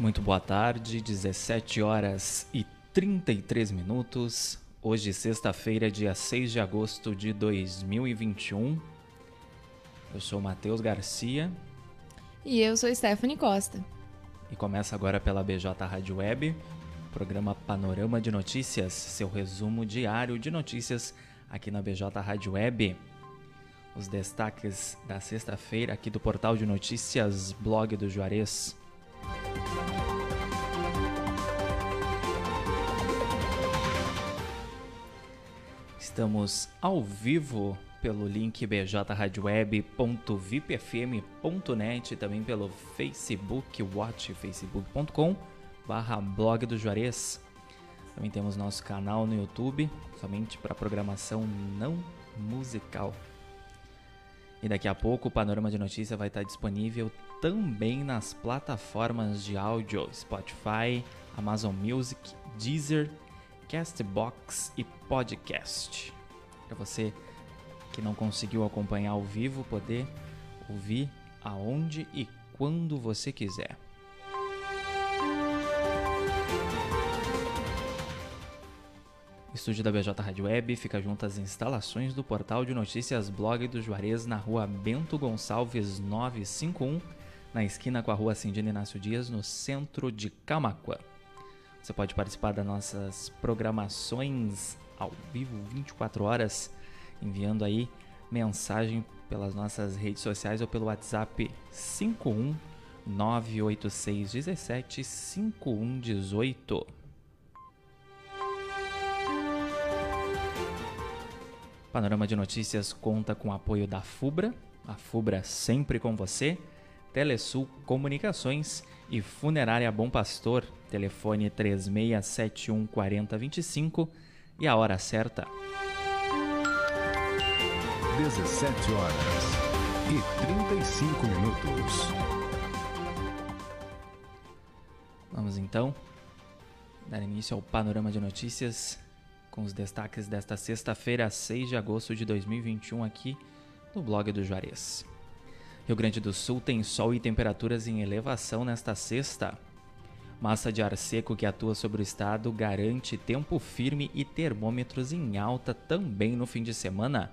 Muito boa tarde, 17 horas e 33 minutos. Hoje, sexta-feira, dia 6 de agosto de 2021. Eu sou Matheus Garcia. E eu sou Stephanie Costa. E começa agora pela BJ Rádio Web, programa Panorama de Notícias, seu resumo diário de notícias aqui na BJ Rádio Web. Os destaques da sexta-feira aqui do portal de notícias Blog do Juarez. Estamos ao vivo pelo link bjradioweb.vipfm.net e também pelo Facebook Watch, facebook.com barra blog do Juarez. Também temos nosso canal no YouTube, somente para programação não musical. E daqui a pouco o Panorama de Notícia vai estar disponível também nas plataformas de áudio Spotify, Amazon Music, Deezer, Castbox e Podcast. Para você que não conseguiu acompanhar ao vivo, poder ouvir aonde e quando você quiser. Estúdio da BJ Rádio Web fica junto às instalações do portal de notícias Blog do Juarez na rua Bento Gonçalves 951, na esquina com a rua Cindina Inácio Dias, no centro de Camacuã. Você pode participar das nossas programações ao vivo 24 horas, enviando aí mensagem pelas nossas redes sociais ou pelo WhatsApp 51 986 17 5118. Panorama de Notícias conta com o apoio da FUBRA, a FUBRA sempre com você, Telesul Comunicações e Funerária Bom Pastor, telefone 3671 4025 e a hora certa. 17 horas e 35 minutos. Vamos então dar início ao panorama de notícias com os destaques desta sexta-feira, 6 de agosto de 2021, aqui no blog do Juarez. Rio Grande do Sul tem sol e temperaturas em elevação nesta sexta. Massa de ar seco que atua sobre o estado garante tempo firme e termômetros em alta também no fim de semana.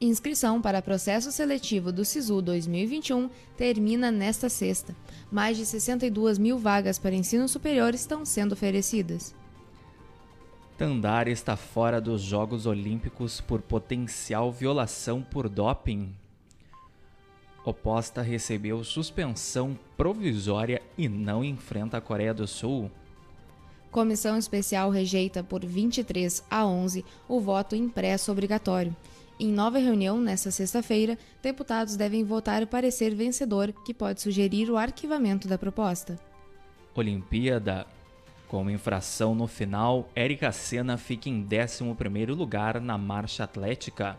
Inscrição para processo seletivo do SISU 2021 termina nesta sexta. Mais de 62 mil vagas para ensino superior estão sendo oferecidas. Tandar está fora dos Jogos Olímpicos por potencial violação por doping. Oposta recebeu suspensão provisória e não enfrenta a Coreia do Sul. Comissão especial rejeita por 23 a 11 o voto impresso obrigatório. Em nova reunião nesta sexta-feira, deputados devem votar o parecer vencedor que pode sugerir o arquivamento da proposta. Olimpíada com infração no final, Érica Senna fica em 11º lugar na marcha atlética.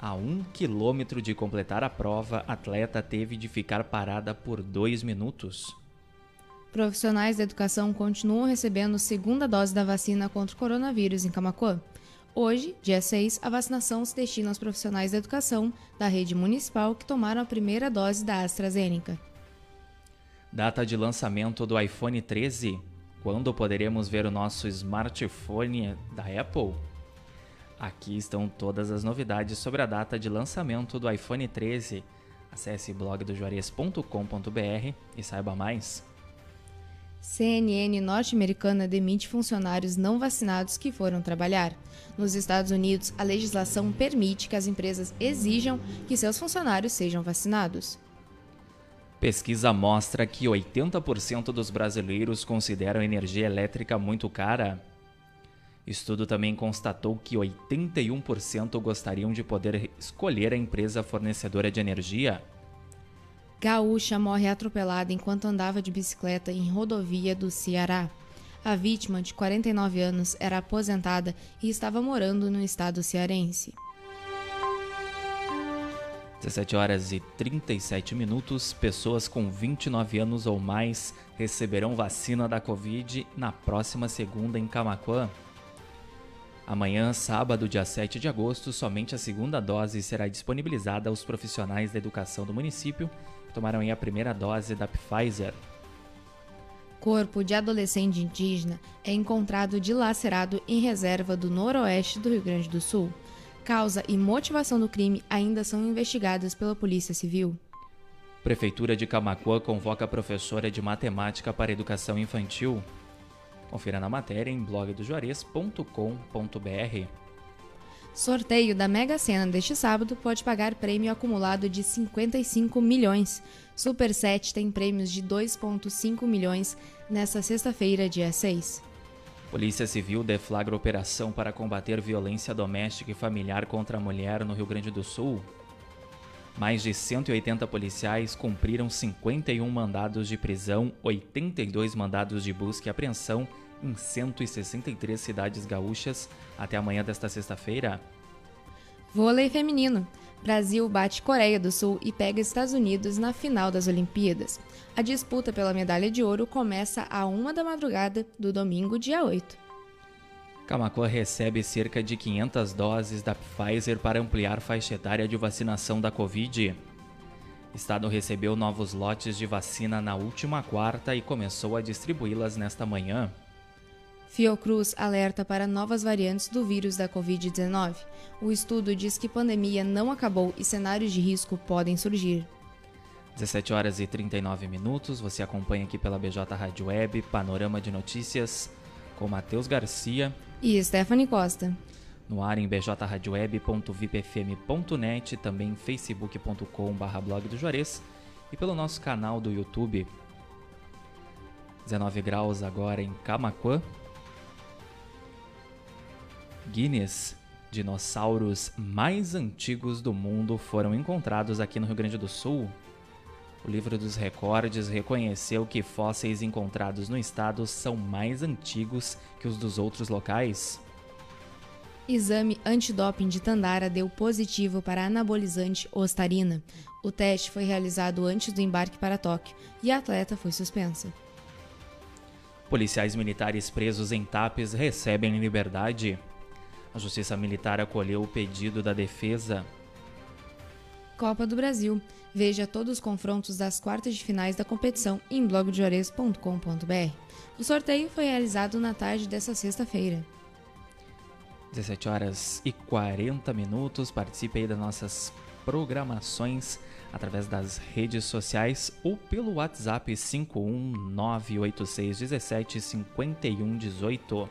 A um quilômetro de completar a prova, a atleta teve de ficar parada por dois minutos. Profissionais da educação continuam recebendo segunda dose da vacina contra o coronavírus em Camacuã. Hoje, dia 6, a vacinação se destina aos profissionais da educação da rede municipal que tomaram a primeira dose da AstraZeneca. Data de lançamento do iPhone 13 quando poderemos ver o nosso smartphone da Apple? Aqui estão todas as novidades sobre a data de lançamento do iPhone 13. Acesse blogdojuarez.com.br e saiba mais. CNN norte-americana demite funcionários não vacinados que foram trabalhar. Nos Estados Unidos, a legislação permite que as empresas exijam que seus funcionários sejam vacinados. Pesquisa mostra que 80% dos brasileiros consideram energia elétrica muito cara. Estudo também constatou que 81% gostariam de poder escolher a empresa fornecedora de energia. Gaúcha morre atropelada enquanto andava de bicicleta em rodovia do Ceará. A vítima, de 49 anos, era aposentada e estava morando no estado cearense. 17 horas e 37 minutos, pessoas com 29 anos ou mais receberão vacina da Covid na próxima segunda em Camaquã. Amanhã, sábado, dia 7 de agosto, somente a segunda dose será disponibilizada aos profissionais da educação do município que tomaram a primeira dose da Pfizer. Corpo de adolescente indígena é encontrado dilacerado em reserva do noroeste do Rio Grande do Sul. Causa e motivação do crime ainda são investigadas pela Polícia Civil. Prefeitura de Camacuã convoca professora de matemática para educação infantil. Confira na matéria em blogdojuarez.com.br. Sorteio da Mega Sena deste sábado pode pagar prêmio acumulado de 55 milhões. Super 7 tem prêmios de 2,5 milhões nesta sexta-feira, dia 6. Polícia Civil deflagra operação para combater violência doméstica e familiar contra a mulher no Rio Grande do Sul. Mais de 180 policiais cumpriram 51 mandados de prisão, 82 mandados de busca e apreensão em 163 cidades gaúchas até amanhã desta sexta-feira. Vôlei feminino. Brasil bate Coreia do Sul e pega Estados Unidos na final das Olimpíadas. A disputa pela medalha de ouro começa a uma da madrugada do domingo, dia 8. Camacuã recebe cerca de 500 doses da Pfizer para ampliar faixa etária de vacinação da Covid. Estado recebeu novos lotes de vacina na última quarta e começou a distribuí-las nesta manhã. Fiocruz alerta para novas variantes do vírus da Covid-19. O estudo diz que pandemia não acabou e cenários de risco podem surgir. 17 horas e 39 minutos, você acompanha aqui pela BJ Rádio Web, Panorama de Notícias, com Matheus Garcia e Stephanie Costa. No ar em bjradioweb.vipfm.net, também facebook.com.br blog do Juarez e pelo nosso canal do YouTube. 19 graus agora em Camacuã, Guinness, dinossauros mais antigos do mundo foram encontrados aqui no Rio Grande do Sul. O livro dos recordes reconheceu que fósseis encontrados no estado são mais antigos que os dos outros locais. Exame antidoping de Tandara deu positivo para anabolizante ostarina. O teste foi realizado antes do embarque para Tóquio e a atleta foi suspensa. Policiais militares presos em Tapes recebem liberdade. A Justiça Militar acolheu o pedido da defesa. Copa do Brasil. Veja todos os confrontos das quartas de finais da competição em blogdejores.com.br. O sorteio foi realizado na tarde dessa sexta-feira. 17 horas e 40 minutos. Participe aí das nossas programações através das redes sociais ou pelo WhatsApp 51986175118.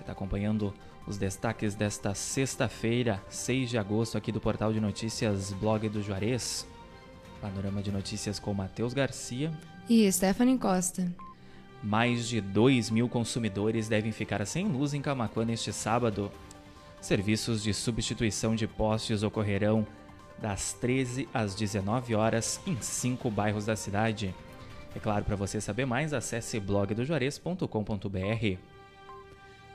Você está acompanhando os destaques desta sexta-feira, 6 de agosto, aqui do portal de notícias Blog do Juarez. Panorama de notícias com Matheus Garcia e Stephanie Costa. Mais de 2 mil consumidores devem ficar sem luz em Camacuã neste sábado. Serviços de substituição de postes ocorrerão das 13 às 19 horas em cinco bairros da cidade. É claro, para você saber mais, acesse blogdojuarez.com.br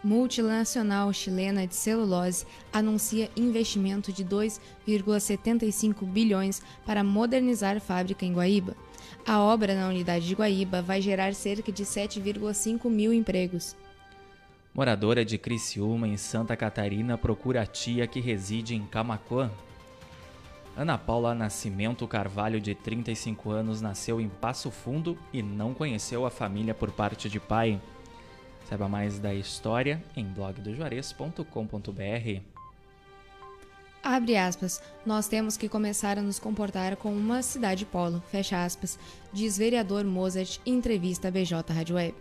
multinacional chilena de celulose anuncia investimento de 2,75 bilhões para modernizar fábrica em Guaíba. A obra na unidade de Guaíba vai gerar cerca de 7,5 mil empregos. Moradora de Criciúma, em Santa Catarina, procura a tia que reside em Camacuã. Ana Paula Nascimento Carvalho, de 35 anos, nasceu em Passo Fundo e não conheceu a família por parte de pai. Saiba mais da história em blogdojuarez.com.br. Abre aspas, nós temos que começar a nos comportar como uma cidade polo, fecha aspas, diz vereador Mozart em entrevista à BJ Rádio Web.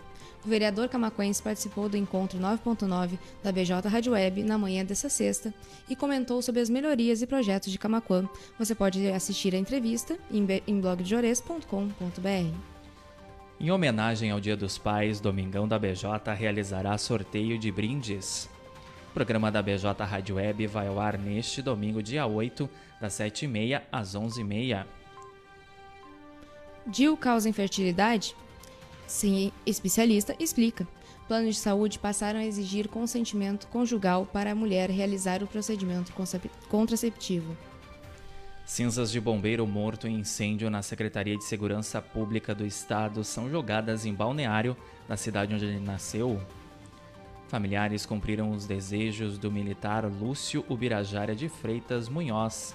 O vereador camacuense participou do encontro 9.9 da BJ Rádio Web na manhã dessa sexta e comentou sobre as melhorias e projetos de Camacuã. Você pode assistir a entrevista em blogdejores.com.br. Em homenagem ao Dia dos Pais, Domingão da BJ realizará sorteio de brindes. O programa da BJ Rádio Web vai ao ar neste domingo, dia 8, das 7h30 às 11h30. DIU causa infertilidade? Sim, especialista explica. Planos de saúde passaram a exigir consentimento conjugal para a mulher realizar o procedimento contraceptivo. Cinzas de bombeiro morto em incêndio na Secretaria de Segurança Pública do Estado são jogadas em balneário da cidade onde ele nasceu. Familiares cumpriram os desejos do militar Lúcio Ubirajara de Freitas Munhoz.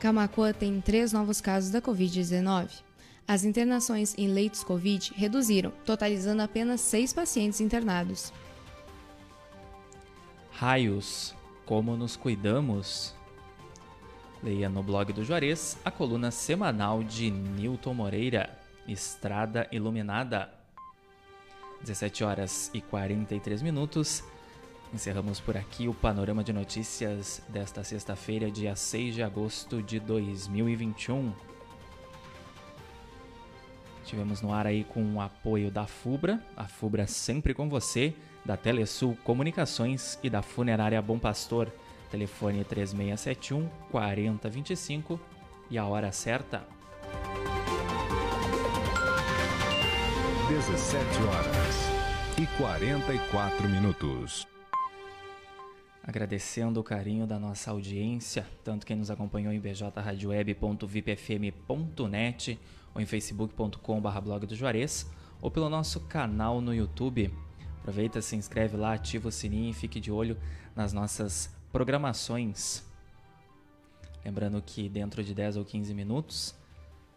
Camacuã tem três novos casos da Covid-19. As internações em leitos Covid reduziram, totalizando apenas seis pacientes internados. Raios, como nos cuidamos? Leia no blog do Juarez a coluna semanal de Newton Moreira, Estrada Iluminada. 17 horas e 43 minutos. Encerramos por aqui o panorama de notícias desta sexta-feira, dia 6 de agosto de 2021. Tivemos no ar aí com o apoio da FUBRA, a FUBRA sempre com você, da Telesul Comunicações e da Funerária Bom Pastor. Telefone 3671 4025 e a hora certa. 17 horas e 44 minutos. Agradecendo o carinho da nossa audiência, tanto quem nos acompanhou em bjradioweb.vipfm.net ou em facebook.com.br blog do Juarez ou pelo nosso canal no YouTube. Aproveita, se inscreve lá, ativa o sininho e fique de olho nas nossas programações. Lembrando que dentro de 10 ou 15 minutos,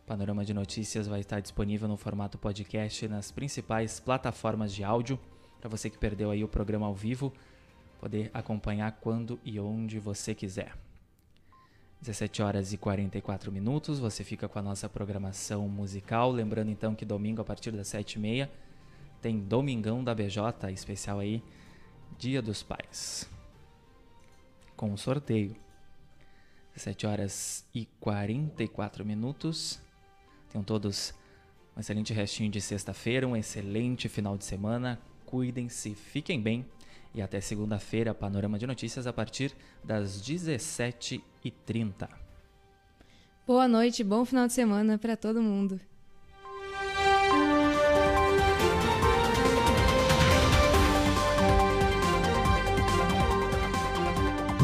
Panorama de Notícias vai estar disponível no formato podcast nas principais plataformas de áudio, para você que perdeu aí o programa ao vivo, poder acompanhar quando e onde você quiser. 17 horas e 44 minutos, você fica com a nossa programação musical. Lembrando então que domingo, a partir das 7h30, tem Domingão da BJ, especial aí, Dia dos Pais. Com um sorteio. 17 horas e 44 minutos. Tenham todos um excelente restinho de sexta-feira, um excelente final de semana. Cuidem-se, fiquem bem e até segunda-feira, Panorama de Notícias a partir das 17h30. Boa noite, bom final de semana para todo mundo.